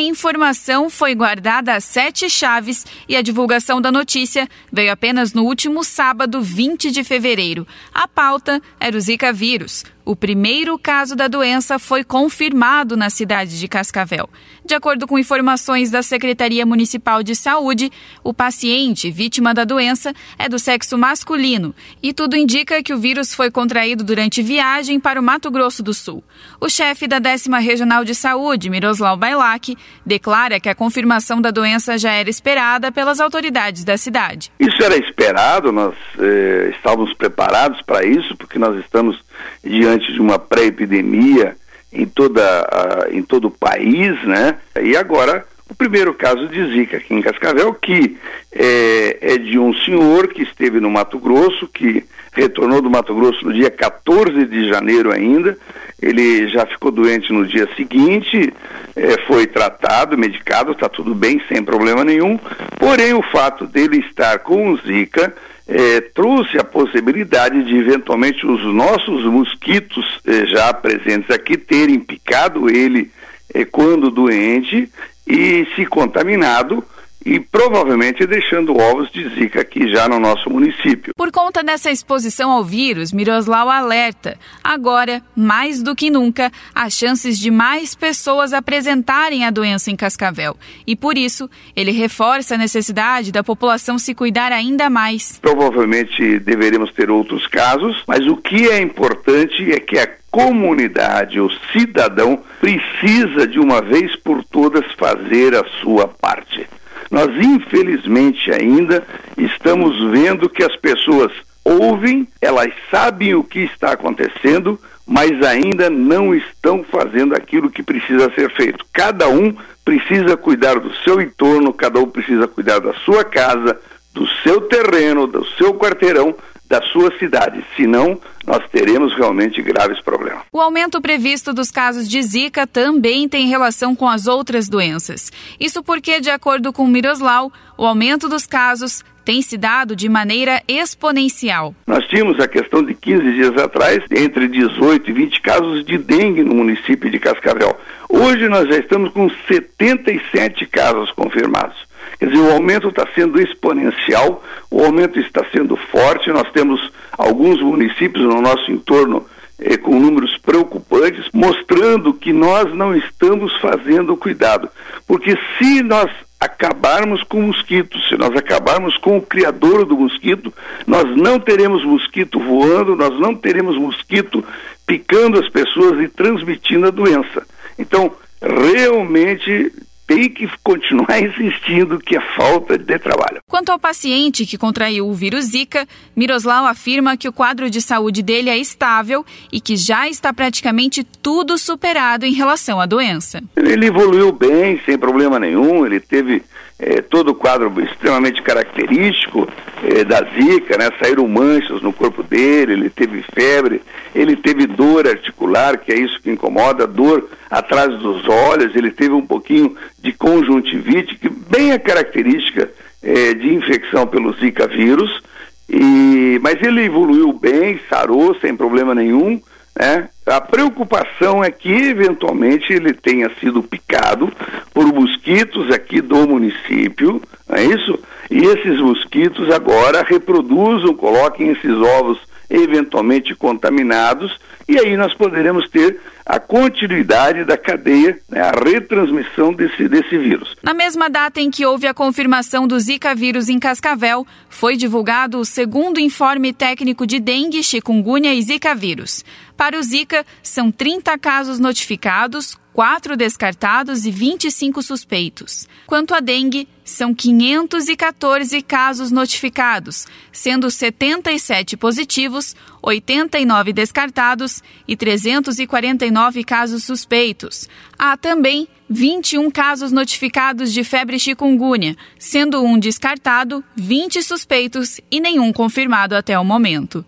A informação foi guardada a sete chaves e a divulgação da notícia veio apenas no último sábado, 20 de fevereiro. A pauta era o Zika vírus. O primeiro caso da doença foi confirmado na cidade de Cascavel. De acordo com informações da Secretaria Municipal de Saúde, o paciente vítima da doença é do sexo masculino e tudo indica que o vírus foi contraído durante viagem para o Mato Grosso do Sul. O chefe da décima regional de saúde, Miroslav Bailac, declara que a confirmação da doença já era esperada pelas autoridades da cidade. Isso era esperado, nós eh, estávamos preparados para isso, porque nós estamos diante de uma pré-epidemia em, toda, em todo o país, né? E agora o primeiro caso de Zika aqui em Cascavel, que é, é, de um senhor que esteve no Mato Grosso, que retornou do Mato Grosso no dia 14 de janeiro ainda. Ele já ficou doente no dia seguinte, é, foi tratado, medicado, está tudo bem, sem problema nenhum. Porém, o fato dele estar com Zika é, trouxe a possibilidade de eventualmente os nossos mosquitos é, já presentes aqui terem picado ele é, quando doente e se contaminado e provavelmente deixando ovos de zika aqui já no nosso município. Por conta dessa exposição ao vírus, Miroslau alerta: agora, mais do que nunca, há chances de mais pessoas apresentarem a doença em Cascavel. E por isso, ele reforça a necessidade da população se cuidar ainda mais. Provavelmente deveremos ter outros casos, mas o que é importante é que a comunidade, o cidadão, precisa de uma vez por todas fazer a sua parte. Nós, infelizmente, ainda estamos vendo que as pessoas ouvem, elas sabem o que está acontecendo, mas ainda não estão fazendo aquilo que precisa ser feito. Cada um precisa cuidar do seu entorno, cada um precisa cuidar da sua casa, do seu terreno, do seu quarteirão, da sua cidade. Senão, nós teremos realmente graves problemas. O aumento previsto dos casos de Zika também tem relação com as outras doenças. Isso porque, de acordo com Miroslau, o aumento dos casos tem se dado de maneira exponencial. Nós tínhamos a questão de 15 dias atrás, entre 18 e 20 casos de dengue no município de Cascavel. Hoje nós já estamos com 77 casos confirmados. Quer dizer, o aumento está sendo exponencial, o aumento está sendo forte. Nós temos alguns municípios no nosso entorno eh, com números preocupantes, mostrando que nós não estamos fazendo cuidado. Porque se nós acabarmos com o mosquito, se nós acabarmos com o criador do mosquito, nós não teremos mosquito voando, nós não teremos mosquito picando as pessoas e transmitindo a doença. Então, realmente tem que continuar insistindo que é falta de trabalho. Quanto ao paciente que contraiu o vírus Zika, Miroslau afirma que o quadro de saúde dele é estável e que já está praticamente tudo superado em relação à doença. Ele evoluiu bem, sem problema nenhum, ele teve é, todo o quadro extremamente característico é, da zika, né? Saíram manchas no corpo dele, ele teve febre, ele teve dor articular, que é isso que incomoda, dor atrás dos olhos, ele teve um pouquinho de conjuntivite, que bem a característica é, de infecção pelo zika vírus, e, mas ele evoluiu bem, sarou sem problema nenhum, né? A preocupação é que eventualmente ele tenha sido picado por mosquitos aqui do município, não é isso? E esses mosquitos agora reproduzam, coloquem esses ovos eventualmente contaminados, e aí nós poderemos ter a continuidade da cadeia, né, a retransmissão desse, desse vírus. Na mesma data em que houve a confirmação do Zika vírus em Cascavel, foi divulgado o segundo informe técnico de dengue, chikungunya e Zika vírus. Para o Zika, são 30 casos notificados, 4 descartados e 25 suspeitos. Quanto à dengue, são 514 casos notificados, sendo 77 positivos, 89 descartados e 349 casos suspeitos. Há também 21 casos notificados de febre chikungunya, sendo um descartado, 20 suspeitos e nenhum confirmado até o momento.